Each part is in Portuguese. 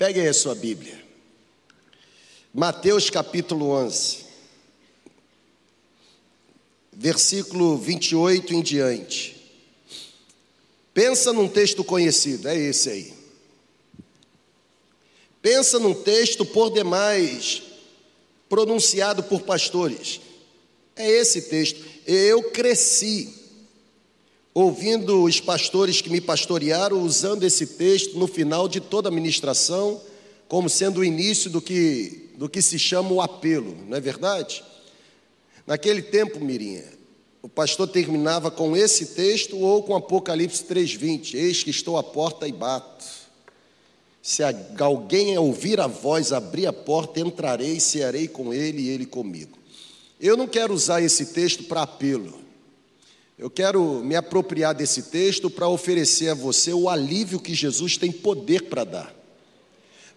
Pegue aí a sua Bíblia. Mateus capítulo 11, versículo 28 em diante. Pensa num texto conhecido, é esse aí. Pensa num texto por demais pronunciado por pastores. É esse texto. Eu cresci ouvindo os pastores que me pastorearam usando esse texto no final de toda a ministração, como sendo o início do que, do que se chama o apelo, não é verdade? Naquele tempo, Mirinha, o pastor terminava com esse texto ou com Apocalipse 3,20: Eis que estou à porta e bato. Se alguém ouvir a voz, abrir a porta, entrarei, cearei com ele e ele comigo. Eu não quero usar esse texto para apelo. Eu quero me apropriar desse texto para oferecer a você o alívio que Jesus tem poder para dar.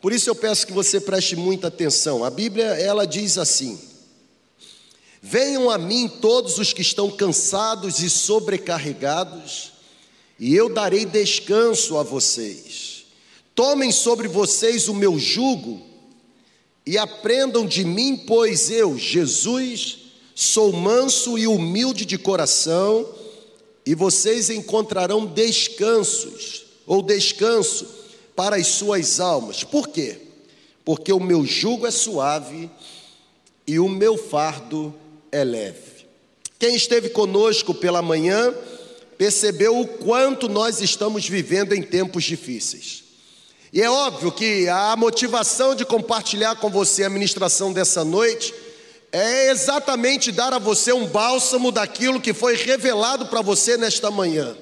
Por isso eu peço que você preste muita atenção. A Bíblia, ela diz assim: Venham a mim todos os que estão cansados e sobrecarregados, e eu darei descanso a vocês. Tomem sobre vocês o meu jugo e aprendam de mim, pois eu, Jesus, Sou manso e humilde de coração, e vocês encontrarão descansos, ou descanso, para as suas almas. Por quê? Porque o meu jugo é suave e o meu fardo é leve. Quem esteve conosco pela manhã percebeu o quanto nós estamos vivendo em tempos difíceis. E é óbvio que a motivação de compartilhar com você a ministração dessa noite é exatamente dar a você um bálsamo daquilo que foi revelado para você nesta manhã.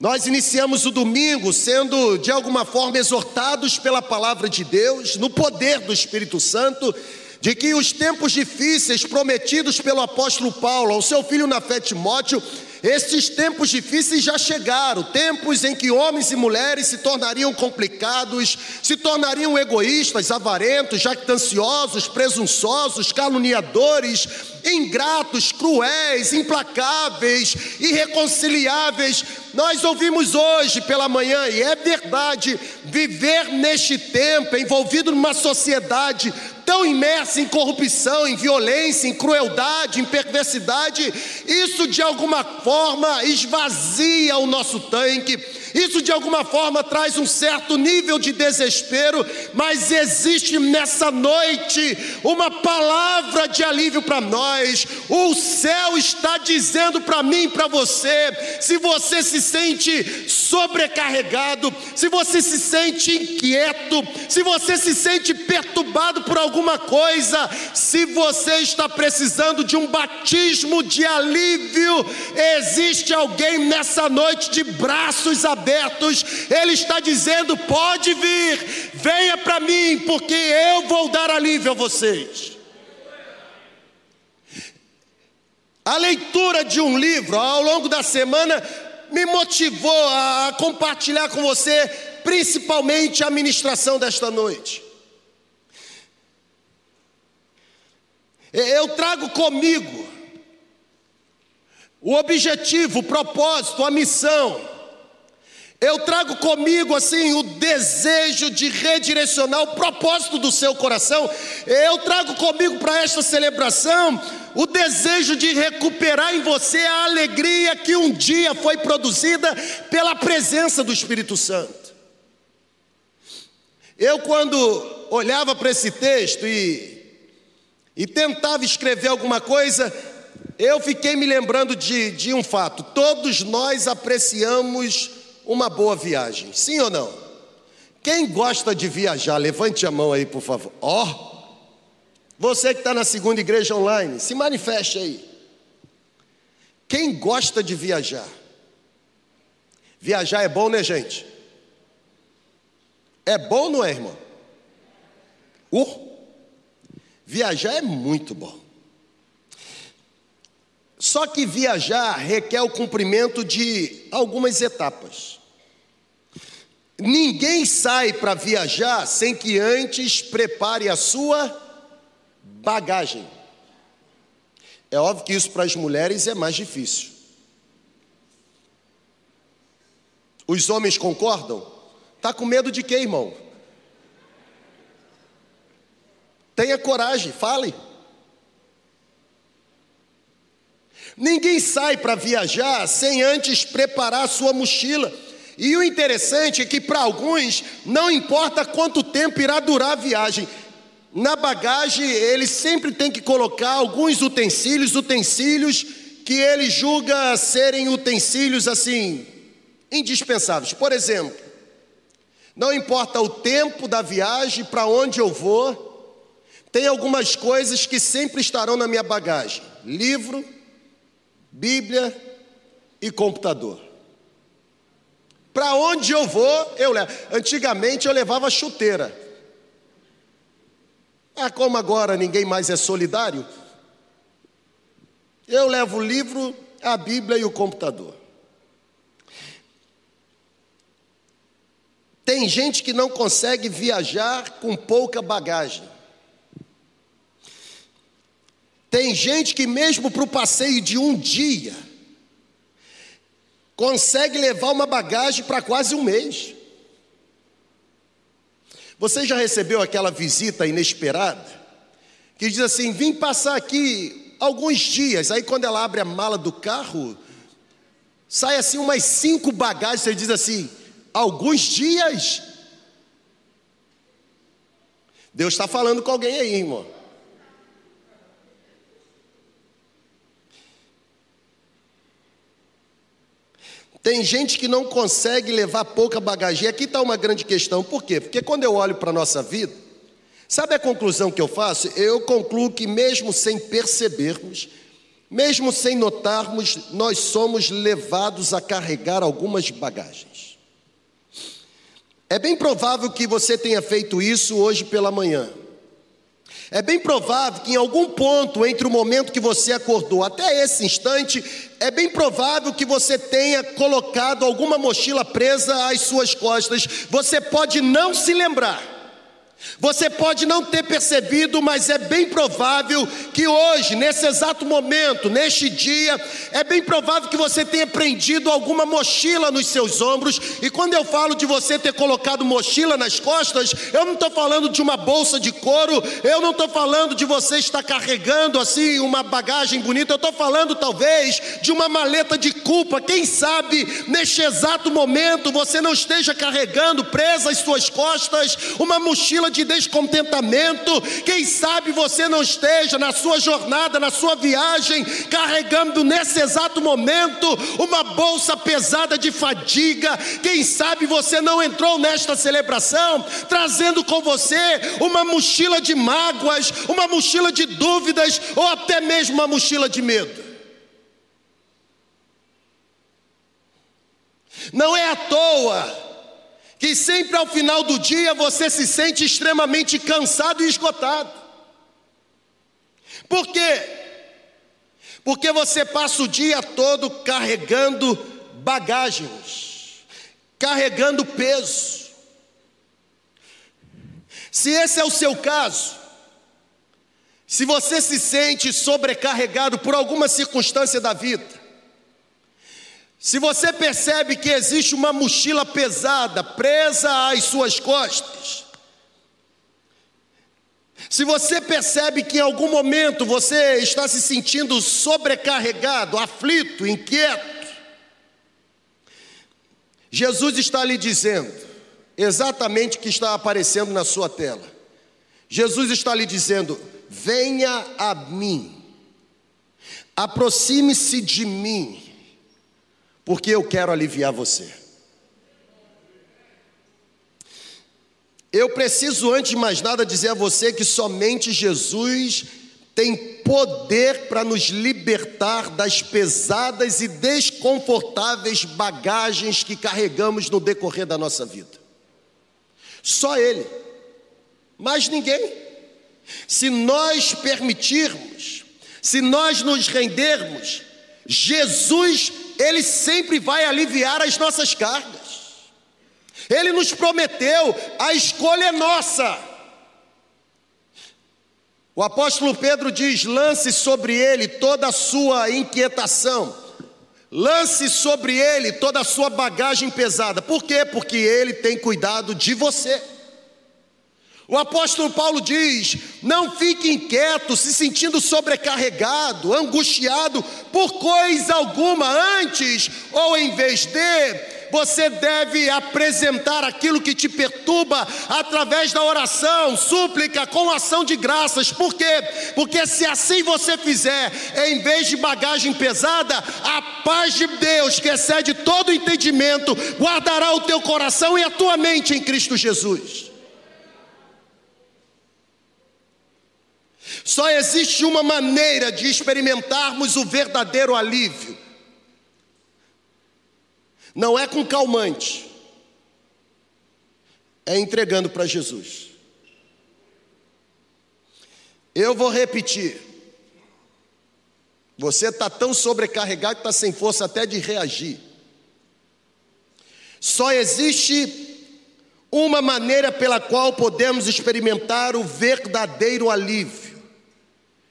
Nós iniciamos o domingo sendo de alguma forma exortados pela palavra de Deus, no poder do Espírito Santo, de que os tempos difíceis prometidos pelo apóstolo Paulo ao seu filho na fé Timóteo estes tempos difíceis já chegaram, tempos em que homens e mulheres se tornariam complicados, se tornariam egoístas, avarentos, jactanciosos, presunçosos, caluniadores, ingratos, cruéis, implacáveis, irreconciliáveis. Nós ouvimos hoje pela manhã, e é verdade, viver neste tempo, envolvido numa sociedade tão imersa em corrupção, em violência, em crueldade, em perversidade, isso de alguma forma esvazia o nosso tanque isso de alguma forma traz um certo nível de desespero, mas existe nessa noite uma palavra de alívio para nós. O céu está dizendo para mim para você: se você se sente sobrecarregado, se você se sente inquieto, se você se sente perturbado por alguma coisa, se você está precisando de um batismo de alívio, existe alguém nessa noite de braços abertos abertos, Ele está dizendo: pode vir, venha para mim, porque eu vou dar alívio a vocês. A leitura de um livro ao longo da semana me motivou a compartilhar com você, principalmente a ministração desta noite. Eu trago comigo o objetivo, o propósito, a missão eu trago comigo assim o desejo de redirecionar o propósito do seu coração. Eu trago comigo para esta celebração o desejo de recuperar em você a alegria que um dia foi produzida pela presença do Espírito Santo. Eu, quando olhava para esse texto e, e tentava escrever alguma coisa, eu fiquei me lembrando de, de um fato: todos nós apreciamos uma boa viagem, sim ou não? Quem gosta de viajar, levante a mão aí, por favor. Ó, oh, você que está na segunda igreja online, se manifeste aí. Quem gosta de viajar? Viajar é bom, né, gente? É bom, não é, irmão? Uh, viajar é muito bom. Só que viajar requer o cumprimento de algumas etapas. Ninguém sai para viajar sem que antes prepare a sua bagagem. É óbvio que isso para as mulheres é mais difícil. Os homens concordam? Tá com medo de quê, irmão? Tenha coragem, fale. Ninguém sai para viajar sem antes preparar a sua mochila. E o interessante é que para alguns não importa quanto tempo irá durar a viagem. Na bagagem ele sempre tem que colocar alguns utensílios, utensílios que ele julga serem utensílios assim indispensáveis. Por exemplo, não importa o tempo da viagem, para onde eu vou, tem algumas coisas que sempre estarão na minha bagagem: livro, Bíblia e computador. Para onde eu vou, eu levo. Antigamente eu levava chuteira. Ah, como agora ninguém mais é solidário, eu levo o livro, a Bíblia e o computador. Tem gente que não consegue viajar com pouca bagagem. Tem gente que, mesmo para o passeio de um dia, consegue levar uma bagagem para quase um mês. Você já recebeu aquela visita inesperada? Que diz assim: vim passar aqui alguns dias. Aí, quando ela abre a mala do carro, sai assim umas cinco bagagens. Você diz assim: alguns dias. Deus está falando com alguém aí, irmão. Tem gente que não consegue levar pouca bagagem. E aqui está uma grande questão. Por quê? Porque quando eu olho para a nossa vida, sabe a conclusão que eu faço? Eu concluo que, mesmo sem percebermos, mesmo sem notarmos, nós somos levados a carregar algumas bagagens. É bem provável que você tenha feito isso hoje pela manhã. É bem provável que em algum ponto entre o momento que você acordou até esse instante, é bem provável que você tenha colocado alguma mochila presa às suas costas. Você pode não se lembrar. Você pode não ter percebido, mas é bem provável que hoje, nesse exato momento, neste dia, é bem provável que você tenha prendido alguma mochila nos seus ombros. E quando eu falo de você ter colocado mochila nas costas, eu não estou falando de uma bolsa de couro, eu não estou falando de você estar carregando assim uma bagagem bonita, eu estou falando talvez de uma maleta de culpa. Quem sabe neste exato momento você não esteja carregando presa às suas costas uma mochila de descontentamento. Quem sabe você não esteja na sua jornada, na sua viagem, carregando nesse exato momento uma bolsa pesada de fadiga. Quem sabe você não entrou nesta celebração trazendo com você uma mochila de mágoas, uma mochila de dúvidas ou até mesmo uma mochila de medo. Não é à toa que sempre ao final do dia você se sente extremamente cansado e esgotado. Por quê? Porque você passa o dia todo carregando bagagens, carregando peso. Se esse é o seu caso, se você se sente sobrecarregado por alguma circunstância da vida, se você percebe que existe uma mochila pesada presa às suas costas, se você percebe que em algum momento você está se sentindo sobrecarregado, aflito, inquieto, Jesus está lhe dizendo exatamente o que está aparecendo na sua tela. Jesus está lhe dizendo: venha a mim, aproxime-se de mim porque eu quero aliviar você. Eu preciso, antes de mais nada, dizer a você que somente Jesus tem poder para nos libertar das pesadas e desconfortáveis bagagens que carregamos no decorrer da nossa vida. Só Ele, mais ninguém. Se nós permitirmos, se nós nos rendermos, Jesus ele sempre vai aliviar as nossas cargas. Ele nos prometeu, a escolha é nossa. O apóstolo Pedro diz: lance sobre ele toda a sua inquietação, lance sobre ele toda a sua bagagem pesada. Por quê? Porque ele tem cuidado de você. O apóstolo Paulo diz: não fique inquieto, se sentindo sobrecarregado, angustiado por coisa alguma, antes ou em vez de, você deve apresentar aquilo que te perturba através da oração, súplica, com ação de graças. Por quê? Porque se assim você fizer, em vez de bagagem pesada, a paz de Deus, que excede todo entendimento, guardará o teu coração e a tua mente em Cristo Jesus. Só existe uma maneira de experimentarmos o verdadeiro alívio. Não é com calmante, é entregando para Jesus. Eu vou repetir. Você está tão sobrecarregado que está sem força até de reagir. Só existe uma maneira pela qual podemos experimentar o verdadeiro alívio.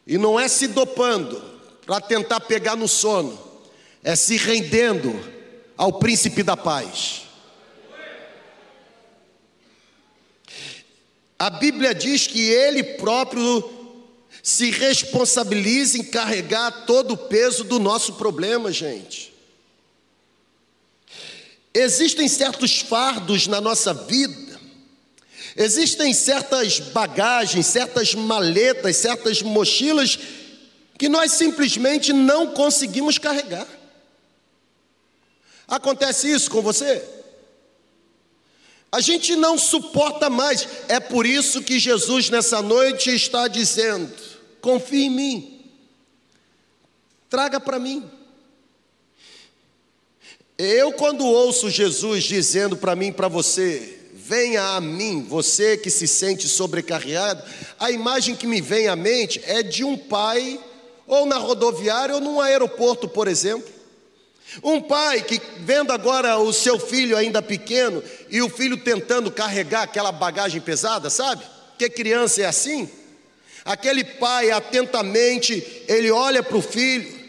E não é se dopando para tentar pegar no sono, é se rendendo ao príncipe da paz. A Bíblia diz que ele próprio se responsabiliza em carregar todo o peso do nosso problema, gente. Existem certos fardos na nossa vida Existem certas bagagens, certas maletas, certas mochilas que nós simplesmente não conseguimos carregar. Acontece isso com você? A gente não suporta mais. É por isso que Jesus nessa noite está dizendo: confie em mim, traga para mim. Eu, quando ouço Jesus dizendo para mim, para você, venha a mim, você que se sente sobrecarregado, a imagem que me vem à mente é de um pai, ou na rodoviária, ou num aeroporto, por exemplo. Um pai que vendo agora o seu filho ainda pequeno e o filho tentando carregar aquela bagagem pesada, sabe? Que criança é assim? Aquele pai atentamente, ele olha para o filho,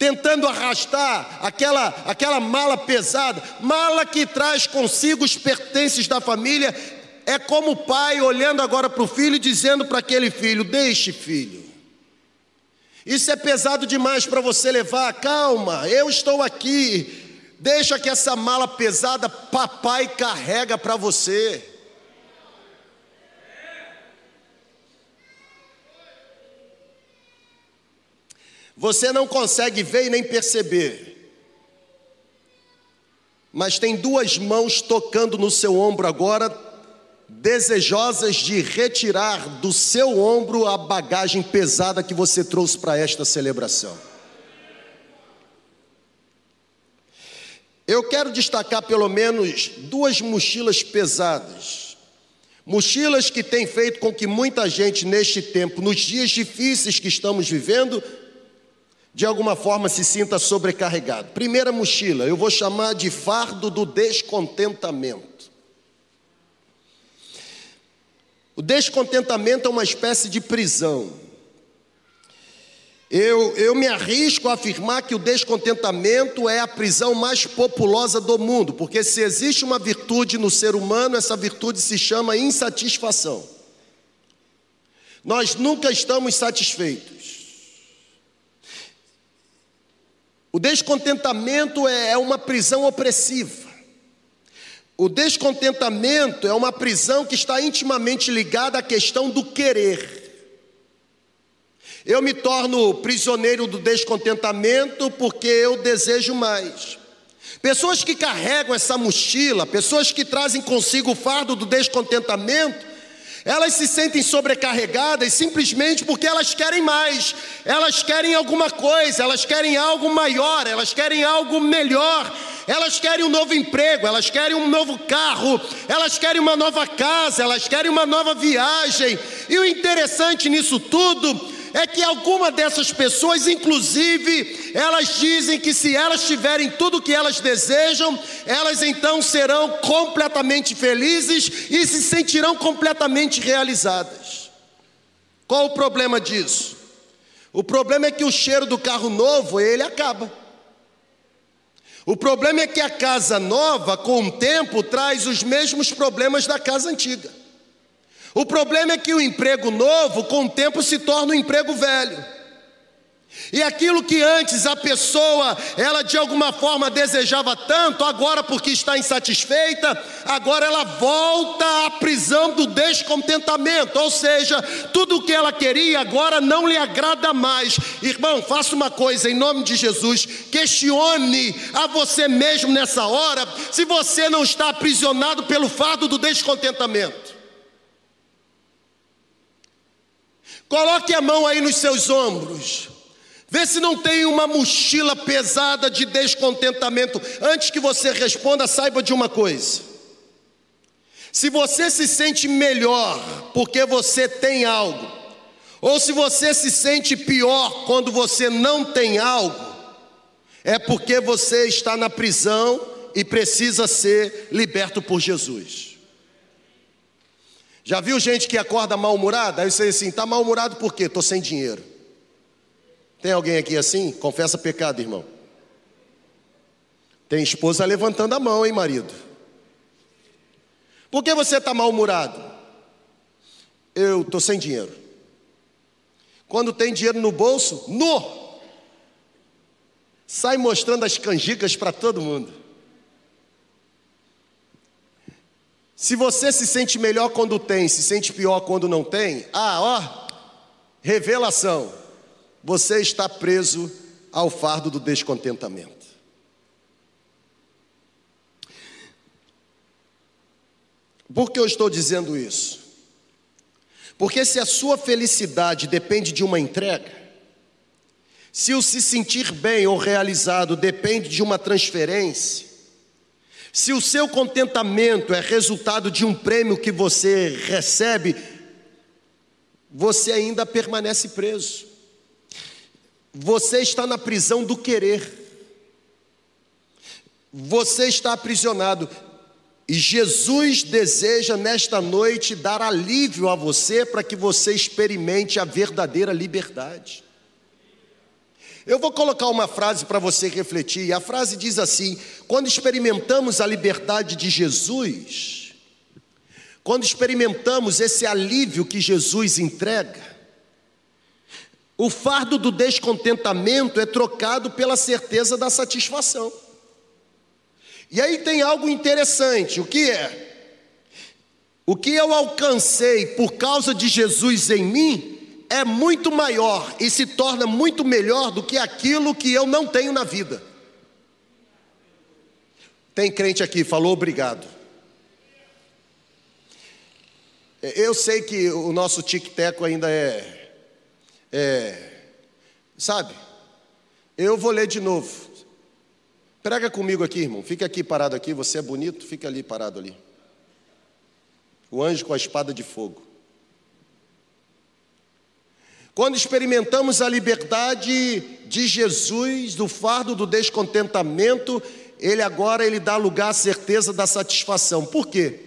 tentando arrastar aquela, aquela mala pesada, mala que traz consigo os pertences da família. É como o pai olhando agora para o filho e dizendo para aquele filho: Deixe, filho. Isso é pesado demais para você levar. Calma, eu estou aqui. Deixa que essa mala pesada papai carrega para você. Você não consegue ver e nem perceber, mas tem duas mãos tocando no seu ombro agora, desejosas de retirar do seu ombro a bagagem pesada que você trouxe para esta celebração. Eu quero destacar pelo menos duas mochilas pesadas. Mochilas que têm feito com que muita gente neste tempo, nos dias difíceis que estamos vivendo, de alguma forma se sinta sobrecarregado. Primeira mochila, eu vou chamar de fardo do descontentamento. O descontentamento é uma espécie de prisão. Eu, eu me arrisco a afirmar que o descontentamento é a prisão mais populosa do mundo, porque se existe uma virtude no ser humano, essa virtude se chama insatisfação. Nós nunca estamos satisfeitos. O descontentamento é, é uma prisão opressiva. O descontentamento é uma prisão que está intimamente ligada à questão do querer. Eu me torno prisioneiro do descontentamento porque eu desejo mais. Pessoas que carregam essa mochila, pessoas que trazem consigo o fardo do descontentamento, elas se sentem sobrecarregadas simplesmente porque elas querem mais, elas querem alguma coisa, elas querem algo maior, elas querem algo melhor, elas querem um novo emprego, elas querem um novo carro, elas querem uma nova casa, elas querem uma nova viagem. E o interessante nisso tudo é que alguma dessas pessoas, inclusive, elas dizem que se elas tiverem tudo o que elas desejam, elas então serão completamente felizes e se sentirão completamente realizadas. Qual o problema disso? O problema é que o cheiro do carro novo, ele acaba. O problema é que a casa nova, com o tempo, traz os mesmos problemas da casa antiga. O problema é que o emprego novo, com o tempo, se torna um emprego velho. E aquilo que antes a pessoa, ela de alguma forma desejava tanto, agora porque está insatisfeita, agora ela volta à prisão do descontentamento, ou seja, tudo o que ela queria agora não lhe agrada mais. Irmão, faça uma coisa em nome de Jesus, questione a você mesmo nessa hora se você não está aprisionado pelo fardo do descontentamento. Coloque a mão aí nos seus ombros. Vê se não tem uma mochila pesada de descontentamento. Antes que você responda, saiba de uma coisa. Se você se sente melhor porque você tem algo, ou se você se sente pior quando você não tem algo, é porque você está na prisão e precisa ser liberto por Jesus. Já viu gente que acorda mal-humorada? Aí você diz assim: está mal-humorado por quê? Estou sem dinheiro. Tem alguém aqui assim? Confessa pecado, irmão. Tem esposa levantando a mão, hein, marido? Por que você está mal-humorado? Eu estou sem dinheiro. Quando tem dinheiro no bolso, no! Sai mostrando as canjicas para todo mundo. Se você se sente melhor quando tem, se sente pior quando não tem, ah, ó, revelação você está preso ao fardo do descontentamento. Por que eu estou dizendo isso? Porque se a sua felicidade depende de uma entrega, se o se sentir bem ou realizado depende de uma transferência, se o seu contentamento é resultado de um prêmio que você recebe, você ainda permanece preso. Você está na prisão do querer. Você está aprisionado. E Jesus deseja nesta noite dar alívio a você para que você experimente a verdadeira liberdade. Eu vou colocar uma frase para você refletir, a frase diz assim: quando experimentamos a liberdade de Jesus, quando experimentamos esse alívio que Jesus entrega, o fardo do descontentamento é trocado pela certeza da satisfação. E aí tem algo interessante: o que é? O que eu alcancei por causa de Jesus em mim é muito maior e se torna muito melhor do que aquilo que eu não tenho na vida. Tem crente aqui, falou obrigado. Eu sei que o nosso tic-teco ainda é é, sabe? Eu vou ler de novo. Prega comigo aqui, irmão. Fica aqui parado aqui. Você é bonito, fica ali parado ali. O anjo com a espada de fogo. Quando experimentamos a liberdade de Jesus, do fardo do descontentamento, ele agora ele dá lugar à certeza da satisfação. Por quê?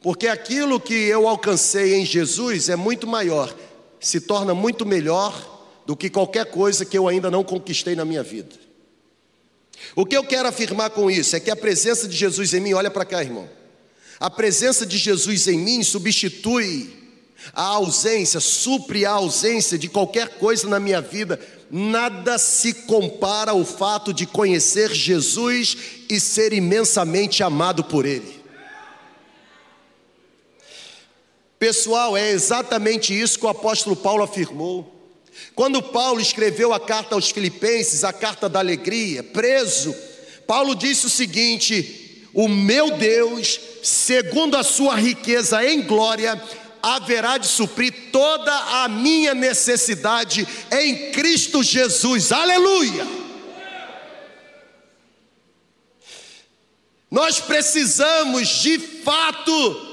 Porque aquilo que eu alcancei em Jesus é muito maior se torna muito melhor do que qualquer coisa que eu ainda não conquistei na minha vida. O que eu quero afirmar com isso é que a presença de Jesus em mim, olha para cá, irmão. A presença de Jesus em mim substitui a ausência, supre a ausência de qualquer coisa na minha vida. Nada se compara ao fato de conhecer Jesus e ser imensamente amado por Ele. Pessoal, é exatamente isso que o apóstolo Paulo afirmou. Quando Paulo escreveu a carta aos Filipenses, a carta da alegria, preso, Paulo disse o seguinte: O meu Deus, segundo a sua riqueza em glória, haverá de suprir toda a minha necessidade em Cristo Jesus. Aleluia! Nós precisamos de fato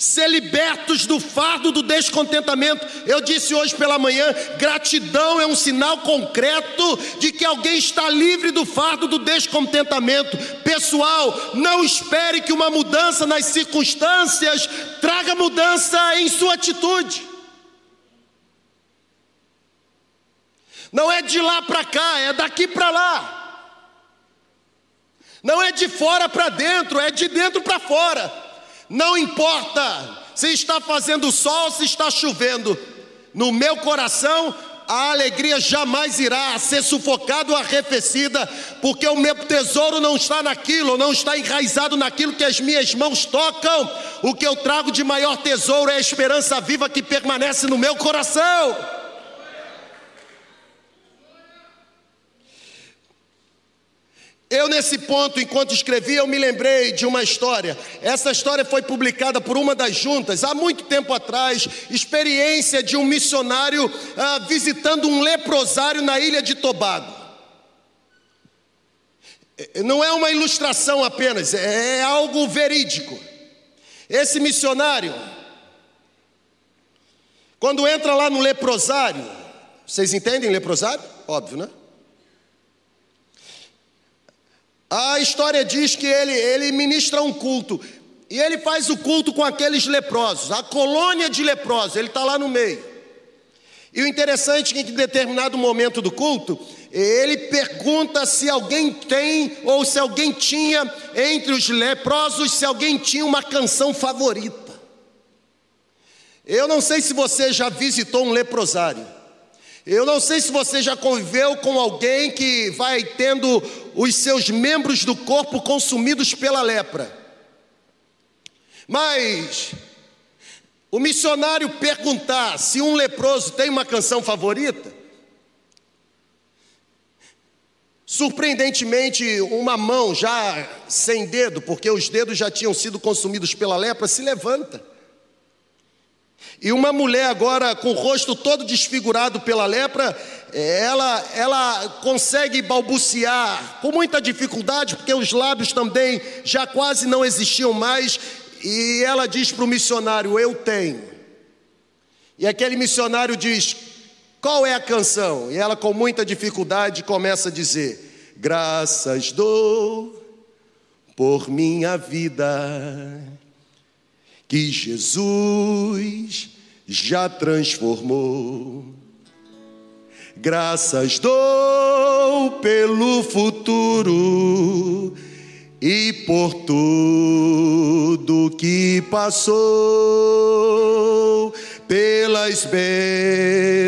ser libertos do fardo do descontentamento. Eu disse hoje pela manhã: gratidão é um sinal concreto de que alguém está livre do fardo do descontentamento. Pessoal, não espere que uma mudança nas circunstâncias traga mudança em sua atitude. Não é de lá para cá, é daqui para lá. Não é de fora para dentro, é de dentro para fora. Não importa se está fazendo sol, se está chovendo. No meu coração, a alegria jamais irá ser sufocada ou arrefecida, porque o meu tesouro não está naquilo, não está enraizado naquilo que as minhas mãos tocam. O que eu trago de maior tesouro é a esperança viva que permanece no meu coração. Eu, nesse ponto, enquanto escrevi, eu me lembrei de uma história. Essa história foi publicada por uma das juntas, há muito tempo atrás. Experiência de um missionário ah, visitando um leprosário na ilha de Tobago. É, não é uma ilustração apenas, é, é algo verídico. Esse missionário, quando entra lá no leprosário, vocês entendem leprosário? Óbvio, né? A história diz que ele, ele ministra um culto. E ele faz o culto com aqueles leprosos, a colônia de leprosos, ele está lá no meio. E o interessante é que em determinado momento do culto, ele pergunta se alguém tem ou se alguém tinha entre os leprosos, se alguém tinha uma canção favorita. Eu não sei se você já visitou um leprosário. Eu não sei se você já conviveu com alguém que vai tendo os seus membros do corpo consumidos pela lepra. Mas o missionário perguntar se um leproso tem uma canção favorita, surpreendentemente, uma mão já sem dedo, porque os dedos já tinham sido consumidos pela lepra, se levanta. E uma mulher agora com o rosto todo desfigurado pela lepra, ela, ela consegue balbuciar com muita dificuldade, porque os lábios também já quase não existiam mais, e ela diz para o missionário: Eu tenho. E aquele missionário diz: Qual é a canção? E ela, com muita dificuldade, começa a dizer: Graças dou por minha vida que Jesus já transformou. Graças dou pelo futuro e por tudo que passou, pelas bênçãos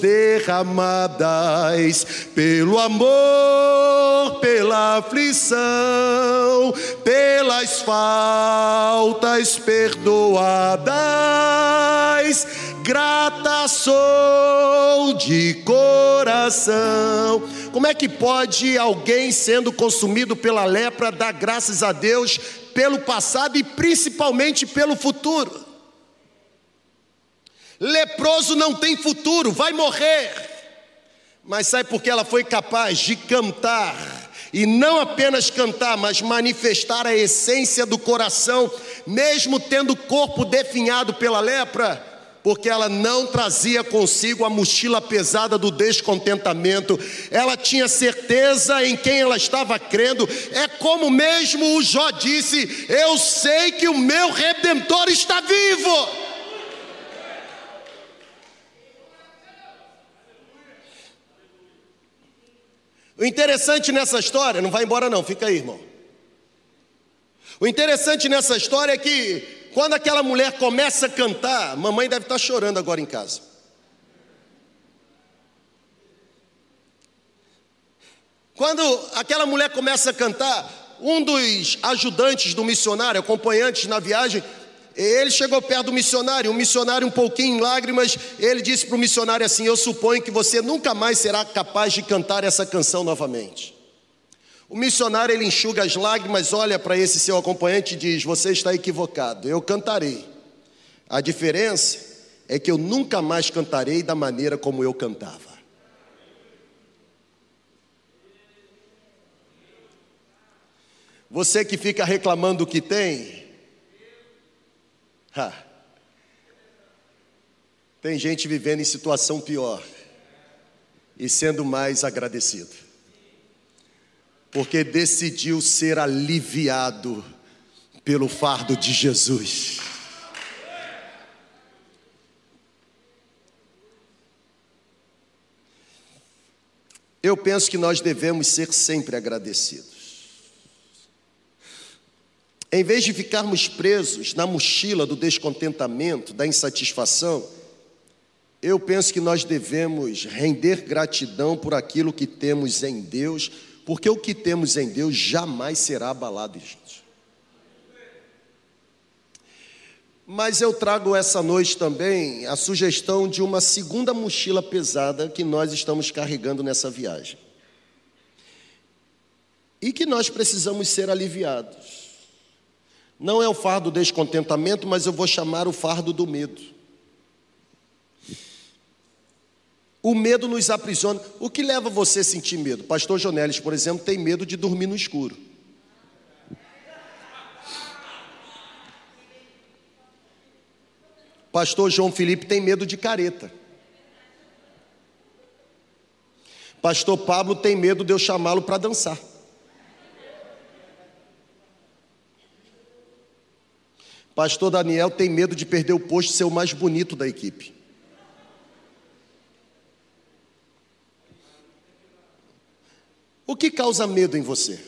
derramadas, pelo amor, pela aflição, pelas faltas perdoadas, grata sou de coração. Como é que pode alguém sendo consumido pela lepra dar graças a Deus pelo passado e principalmente pelo futuro? Leproso não tem futuro, vai morrer. Mas sabe por que ela foi capaz de cantar? E não apenas cantar, mas manifestar a essência do coração, mesmo tendo o corpo definhado pela lepra, porque ela não trazia consigo a mochila pesada do descontentamento, ela tinha certeza em quem ela estava crendo, é como mesmo o Jó disse: Eu sei que o meu redentor está vivo. O interessante nessa história, não vai embora não, fica aí, irmão. O interessante nessa história é que quando aquela mulher começa a cantar, mamãe deve estar chorando agora em casa. Quando aquela mulher começa a cantar, um dos ajudantes do missionário, acompanhantes na viagem, ele chegou perto do missionário, o missionário, um pouquinho em lágrimas, ele disse para o missionário assim: Eu suponho que você nunca mais será capaz de cantar essa canção novamente. O missionário ele enxuga as lágrimas, olha para esse seu acompanhante e diz: Você está equivocado, eu cantarei. A diferença é que eu nunca mais cantarei da maneira como eu cantava. Você que fica reclamando o que tem, Ha. Tem gente vivendo em situação pior e sendo mais agradecido, porque decidiu ser aliviado pelo fardo de Jesus. Eu penso que nós devemos ser sempre agradecidos. Em vez de ficarmos presos na mochila do descontentamento, da insatisfação, eu penso que nós devemos render gratidão por aquilo que temos em Deus, porque o que temos em Deus jamais será abalado, gente. Mas eu trago essa noite também a sugestão de uma segunda mochila pesada que nós estamos carregando nessa viagem. E que nós precisamos ser aliviados. Não é o fardo do descontentamento, mas eu vou chamar o fardo do medo. O medo nos aprisiona. O que leva você a sentir medo? Pastor Jonelis, por exemplo, tem medo de dormir no escuro. Pastor João Felipe tem medo de careta. Pastor Pablo tem medo de eu chamá-lo para dançar. Pastor Daniel tem medo de perder o posto e ser o mais bonito da equipe. O que causa medo em você?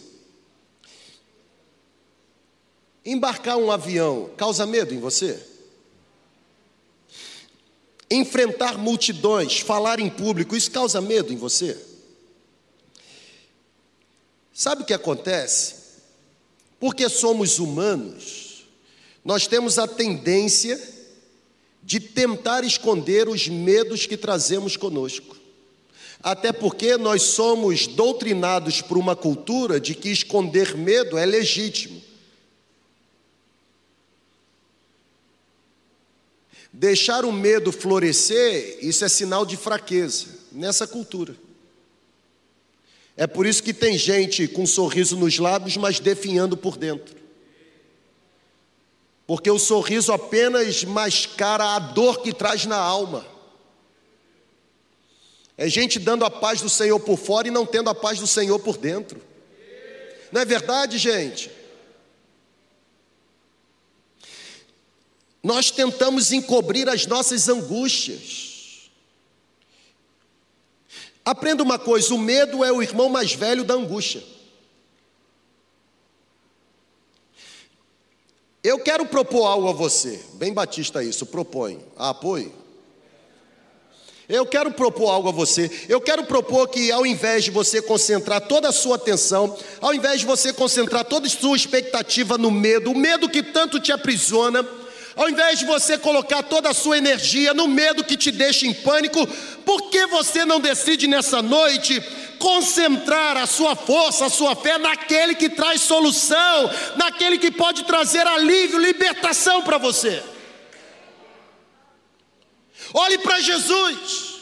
Embarcar um avião causa medo em você? Enfrentar multidões, falar em público, isso causa medo em você? Sabe o que acontece? Porque somos humanos, nós temos a tendência de tentar esconder os medos que trazemos conosco. Até porque nós somos doutrinados por uma cultura de que esconder medo é legítimo. Deixar o medo florescer, isso é sinal de fraqueza nessa cultura. É por isso que tem gente com um sorriso nos lábios, mas definhando por dentro porque o sorriso apenas mascara a dor que traz na alma. É gente dando a paz do Senhor por fora e não tendo a paz do Senhor por dentro. Não é verdade, gente? Nós tentamos encobrir as nossas angústias. Aprenda uma coisa: o medo é o irmão mais velho da angústia. Eu quero propor algo a você, bem batista isso, propõe. Ah, apoio? Eu quero propor algo a você. Eu quero propor que ao invés de você concentrar toda a sua atenção, ao invés de você concentrar toda a sua expectativa no medo, o medo que tanto te aprisiona, ao invés de você colocar toda a sua energia no medo que te deixa em pânico, por que você não decide nessa noite concentrar a sua força, a sua fé naquele que traz solução, naquele que pode trazer alívio, libertação para você. Olhe para Jesus.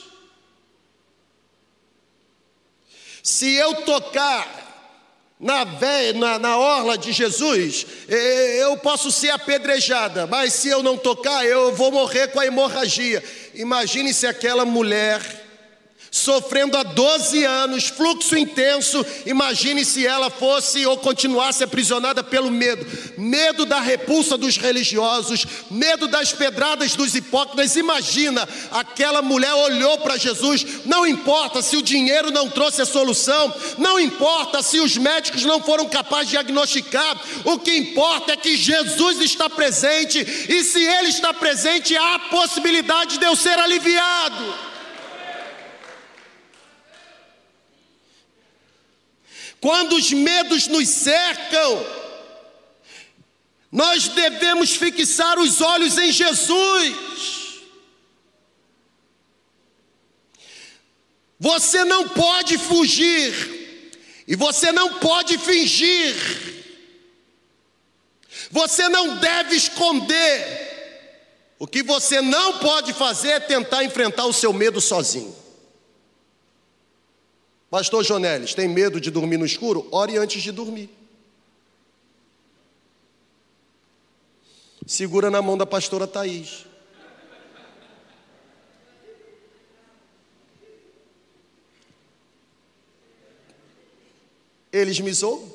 Se eu tocar na, na, na, orla de Jesus, eu posso ser apedrejada, mas se eu não tocar, eu vou morrer com a hemorragia. Imagine se aquela mulher sofrendo há 12 anos, fluxo intenso. Imagine se ela fosse ou continuasse aprisionada pelo medo medo da repulsa dos religiosos, medo das pedradas dos hipócritas. Imagina, aquela mulher olhou para Jesus. Não importa se o dinheiro não trouxe a solução, não importa se os médicos não foram capazes de diagnosticar, o que importa é que Jesus está presente, e se Ele está presente, há a possibilidade de eu ser aliviado. Quando os medos nos cercam, nós devemos fixar os olhos em Jesus. Você não pode fugir, e você não pode fingir, você não deve esconder. O que você não pode fazer é tentar enfrentar o seu medo sozinho. Pastor Jonelis, tem medo de dormir no escuro? Ore antes de dormir. Segura na mão da pastora Thaís. Eles me zoam?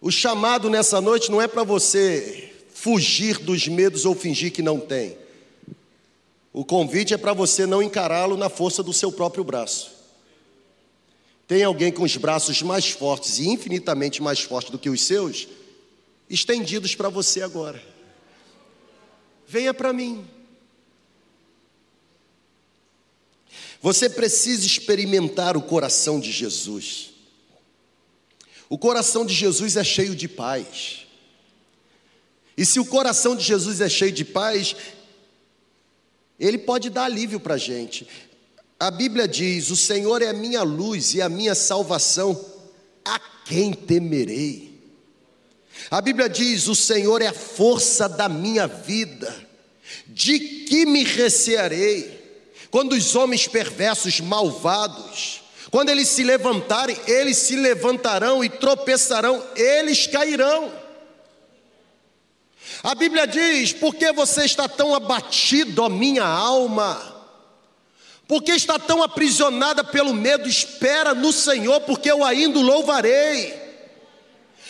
O chamado nessa noite não é para você fugir dos medos ou fingir que não tem. O convite é para você não encará-lo na força do seu próprio braço. Tem alguém com os braços mais fortes e infinitamente mais fortes do que os seus, estendidos para você agora. Venha para mim. Você precisa experimentar o coração de Jesus. O coração de Jesus é cheio de paz. E se o coração de Jesus é cheio de paz, ele pode dar alívio para a gente. A Bíblia diz: O Senhor é a minha luz e a minha salvação, a quem temerei? A Bíblia diz: O Senhor é a força da minha vida, de que me recearei? Quando os homens perversos, malvados, quando eles se levantarem, eles se levantarão e tropeçarão, eles cairão. A Bíblia diz: Por que você está tão abatido, ó minha alma? Por que está tão aprisionada pelo medo? Espera no Senhor, porque eu ainda o louvarei.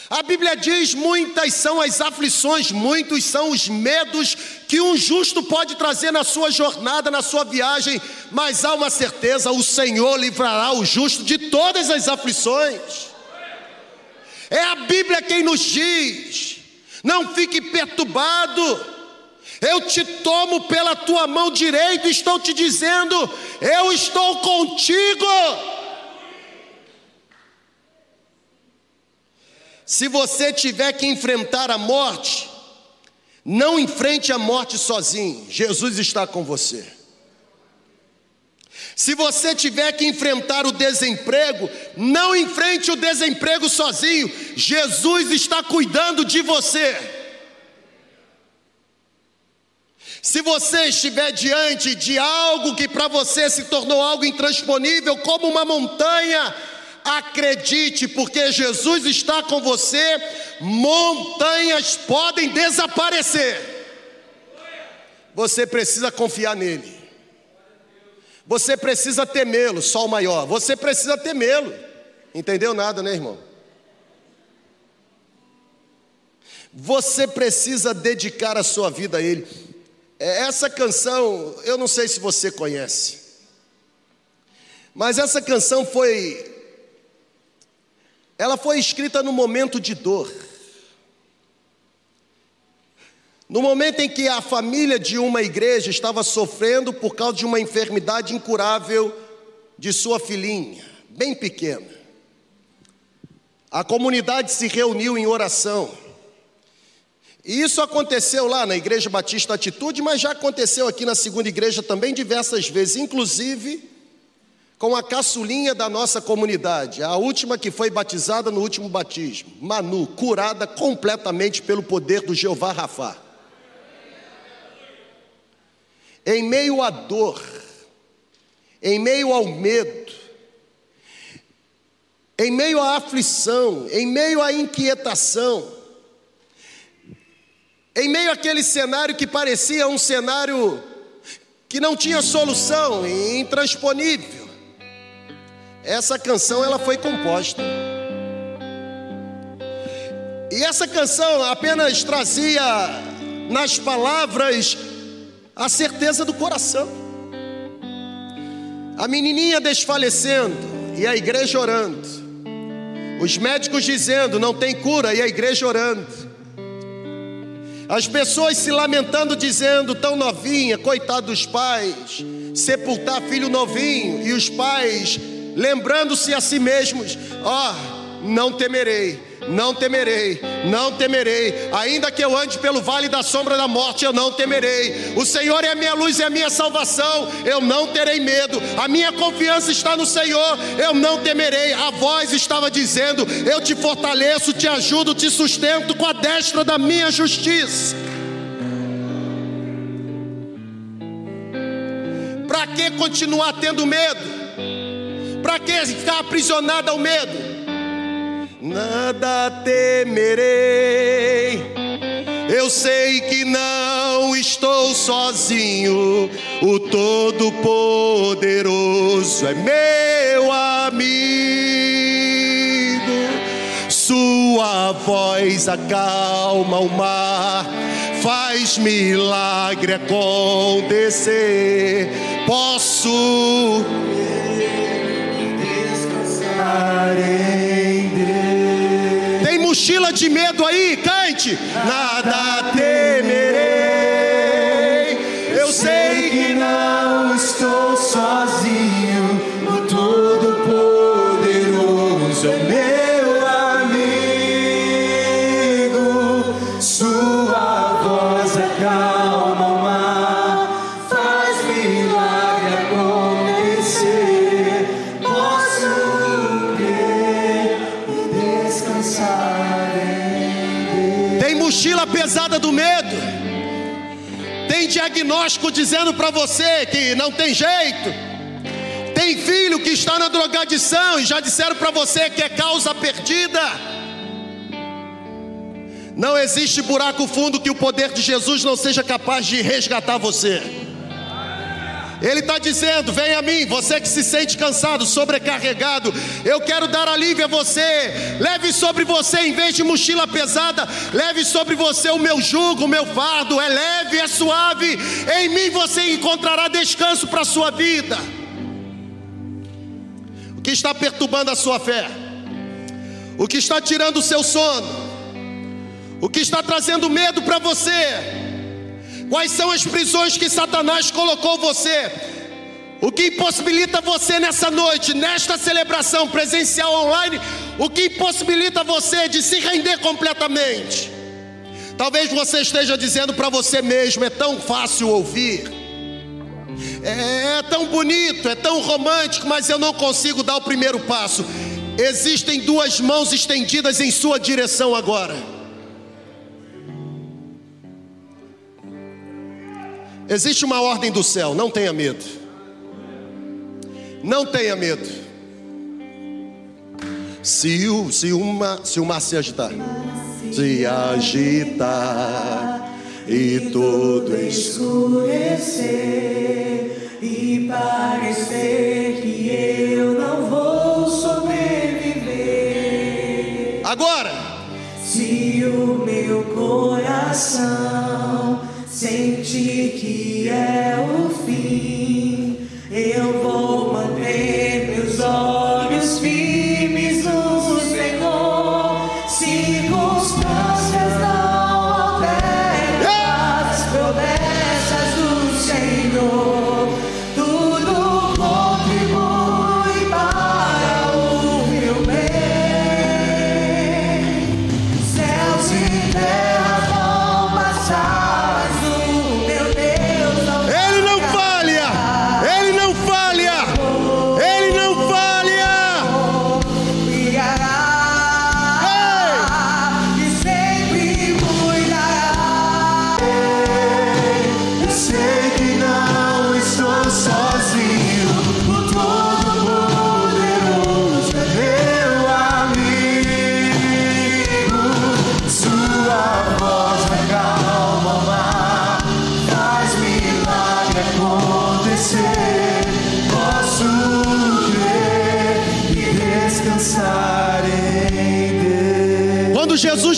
A Bíblia diz: muitas são as aflições, muitos são os medos que um justo pode trazer na sua jornada, na sua viagem, mas há uma certeza: o Senhor livrará o justo de todas as aflições. É a Bíblia quem nos diz: não fique perturbado, eu te tomo pela tua mão direita e estou te dizendo: eu estou contigo. Se você tiver que enfrentar a morte, não enfrente a morte sozinho, Jesus está com você. Se você tiver que enfrentar o desemprego, não enfrente o desemprego sozinho, Jesus está cuidando de você. Se você estiver diante de algo que para você se tornou algo intransponível, como uma montanha, Acredite, porque Jesus está com você, montanhas podem desaparecer. Você precisa confiar nele. Você precisa temê-lo, sol maior. Você precisa temê-lo. Entendeu nada, né, irmão? Você precisa dedicar a sua vida a Ele. É, essa canção, eu não sei se você conhece, mas essa canção foi ela foi escrita no momento de dor. No momento em que a família de uma igreja estava sofrendo por causa de uma enfermidade incurável de sua filhinha, bem pequena. A comunidade se reuniu em oração. E isso aconteceu lá na Igreja Batista Atitude, mas já aconteceu aqui na segunda igreja também diversas vezes, inclusive com a caçulinha da nossa comunidade, a última que foi batizada no último batismo, Manu, curada completamente pelo poder do Jeová Rafá. Em meio à dor, em meio ao medo, em meio à aflição, em meio à inquietação, em meio àquele cenário que parecia um cenário que não tinha solução, intransponível, essa canção ela foi composta. E essa canção apenas trazia nas palavras a certeza do coração. A menininha desfalecendo e a igreja orando. Os médicos dizendo não tem cura e a igreja orando. As pessoas se lamentando dizendo tão novinha, coitado dos pais, sepultar filho novinho e os pais lembrando-se a si mesmos: ó, oh, não temerei, não temerei, não temerei, ainda que eu ande pelo vale da sombra da morte, eu não temerei. O Senhor é a minha luz e a minha salvação, eu não terei medo. A minha confiança está no Senhor, eu não temerei. A voz estava dizendo: Eu te fortaleço, te ajudo, te sustento com a destra da minha justiça. Para que continuar tendo medo? Para que ficar aprisionado ao medo? Nada temerei. Eu sei que não estou sozinho. O Todo-Poderoso é meu amigo. Sua voz acalma o mar, faz milagre acontecer. Posso. Tem mochila de medo aí? Cante. Nada temerei. Eu sei que não estou sozinho. Diagnóstico dizendo para você que não tem jeito. Tem filho que está na drogadição e já disseram para você que é causa perdida. Não existe buraco fundo que o poder de Jesus não seja capaz de resgatar você. Ele está dizendo: Vem a mim, você que se sente cansado, sobrecarregado. Eu quero dar alívio a você. Leve sobre você, em vez de mochila pesada, leve sobre você o meu jugo, o meu fardo. É leve, é suave. Em mim você encontrará descanso para a sua vida. O que está perturbando a sua fé? O que está tirando o seu sono? O que está trazendo medo para você? Quais são as prisões que Satanás colocou você? O que impossibilita você nessa noite, nesta celebração presencial online? O que impossibilita você de se render completamente? Talvez você esteja dizendo para você mesmo: é tão fácil ouvir, é, é tão bonito, é tão romântico, mas eu não consigo dar o primeiro passo. Existem duas mãos estendidas em sua direção agora. Existe uma ordem do céu, não tenha medo. Não tenha medo. Se o, se uma, se o mar se agitar, se agitar e tudo escurecer e parecer que eu não vou sobreviver. Agora, Se o meu coração sentir que é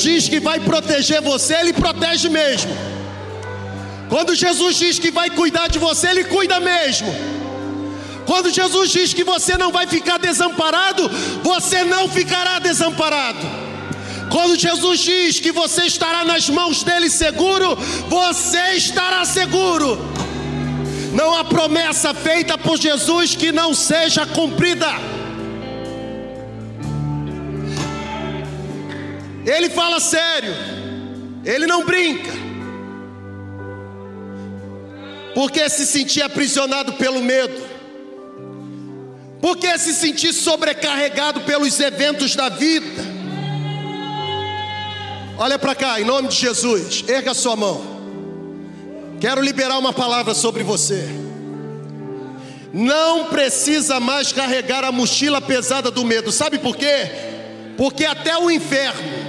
diz que vai proteger você, Ele protege mesmo. Quando Jesus diz que vai cuidar de você, Ele cuida mesmo. Quando Jesus diz que você não vai ficar desamparado, você não ficará desamparado. Quando Jesus diz que você estará nas mãos dele seguro, você estará seguro. Não há promessa feita por Jesus que não seja cumprida. Ele fala sério, ele não brinca. Porque se sentir aprisionado pelo medo? Porque se sentir sobrecarregado pelos eventos da vida? Olha para cá, em nome de Jesus, erga sua mão. Quero liberar uma palavra sobre você. Não precisa mais carregar a mochila pesada do medo. Sabe por quê? Porque até o inferno,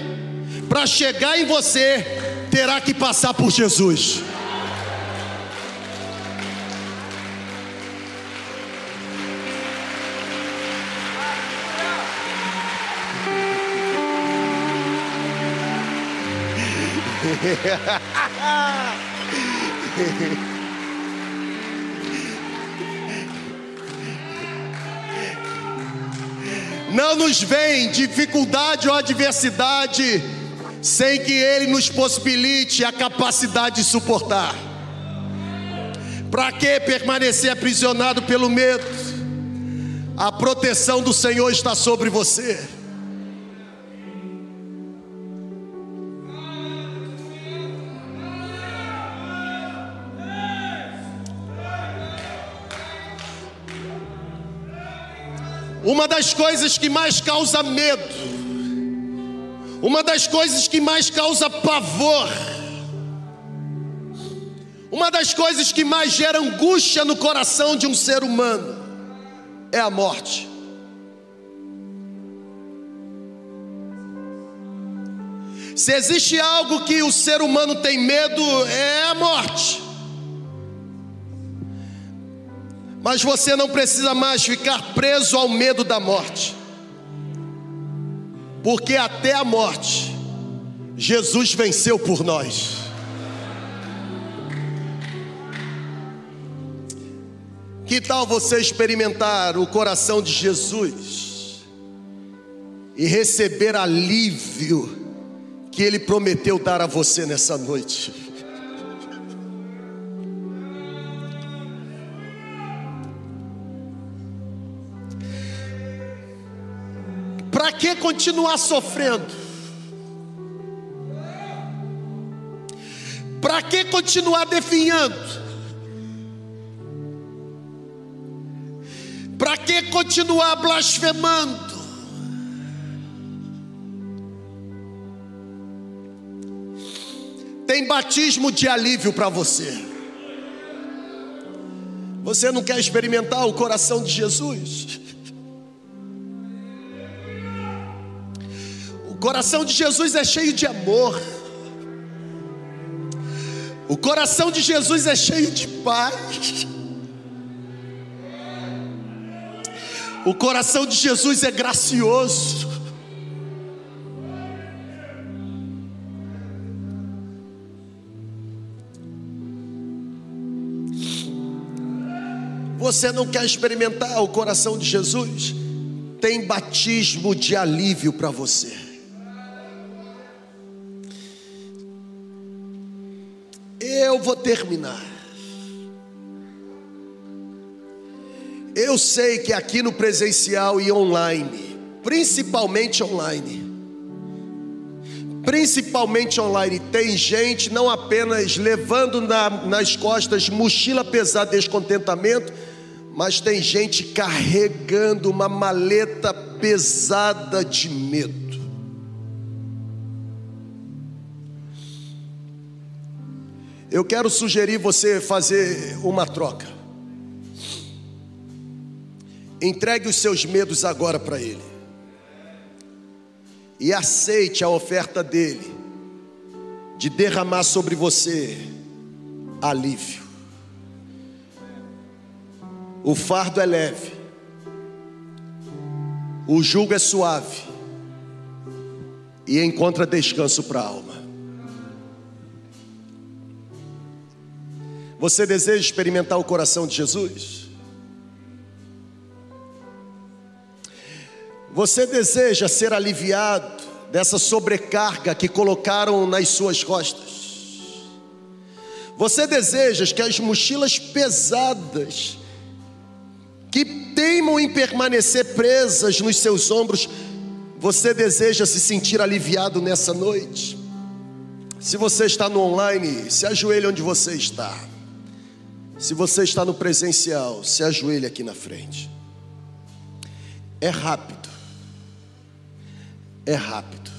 para chegar em você, terá que passar por Jesus. Não nos vem dificuldade ou adversidade sem que Ele nos possibilite a capacidade de suportar. Para que permanecer aprisionado pelo medo? A proteção do Senhor está sobre você. Uma das coisas que mais causa medo, uma das coisas que mais causa pavor, uma das coisas que mais gera angústia no coração de um ser humano é a morte. Se existe algo que o ser humano tem medo, é a morte. Mas você não precisa mais ficar preso ao medo da morte, porque até a morte, Jesus venceu por nós. Que tal você experimentar o coração de Jesus e receber alívio que Ele prometeu dar a você nessa noite? Para que continuar sofrendo? Para que continuar definhando? Para que continuar blasfemando? Tem batismo de alívio para você. Você não quer experimentar o coração de Jesus? Coração de Jesus é cheio de amor. O coração de Jesus é cheio de paz. O coração de Jesus é gracioso. Você não quer experimentar o coração de Jesus? Tem batismo de alívio para você. Terminar. Eu sei que aqui no presencial e online, principalmente online, principalmente online, tem gente não apenas levando na, nas costas mochila pesada de descontentamento, mas tem gente carregando uma maleta pesada de medo. Eu quero sugerir você fazer uma troca. Entregue os seus medos agora para Ele. E aceite a oferta dele de derramar sobre você alívio. O fardo é leve, o jugo é suave e encontra descanso para a alma. Você deseja experimentar o coração de Jesus? Você deseja ser aliviado dessa sobrecarga que colocaram nas suas costas? Você deseja que as mochilas pesadas, que teimam em permanecer presas nos seus ombros, você deseja se sentir aliviado nessa noite? Se você está no online, se ajoelhe onde você está. Se você está no presencial, se ajoelhe aqui na frente. É rápido. É rápido.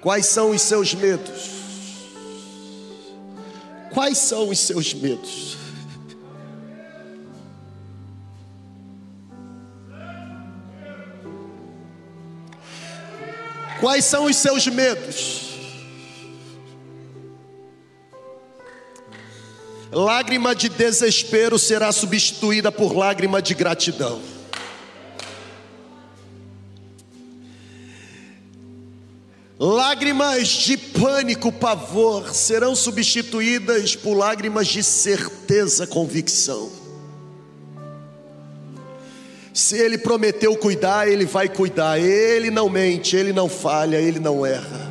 Quais são os seus medos? Quais são os seus medos? Quais são os seus medos? Lágrima de desespero será substituída por lágrima de gratidão. Lágrimas de pânico, pavor serão substituídas por lágrimas de certeza, convicção. Se ele prometeu cuidar, ele vai cuidar. Ele não mente, ele não falha, ele não erra.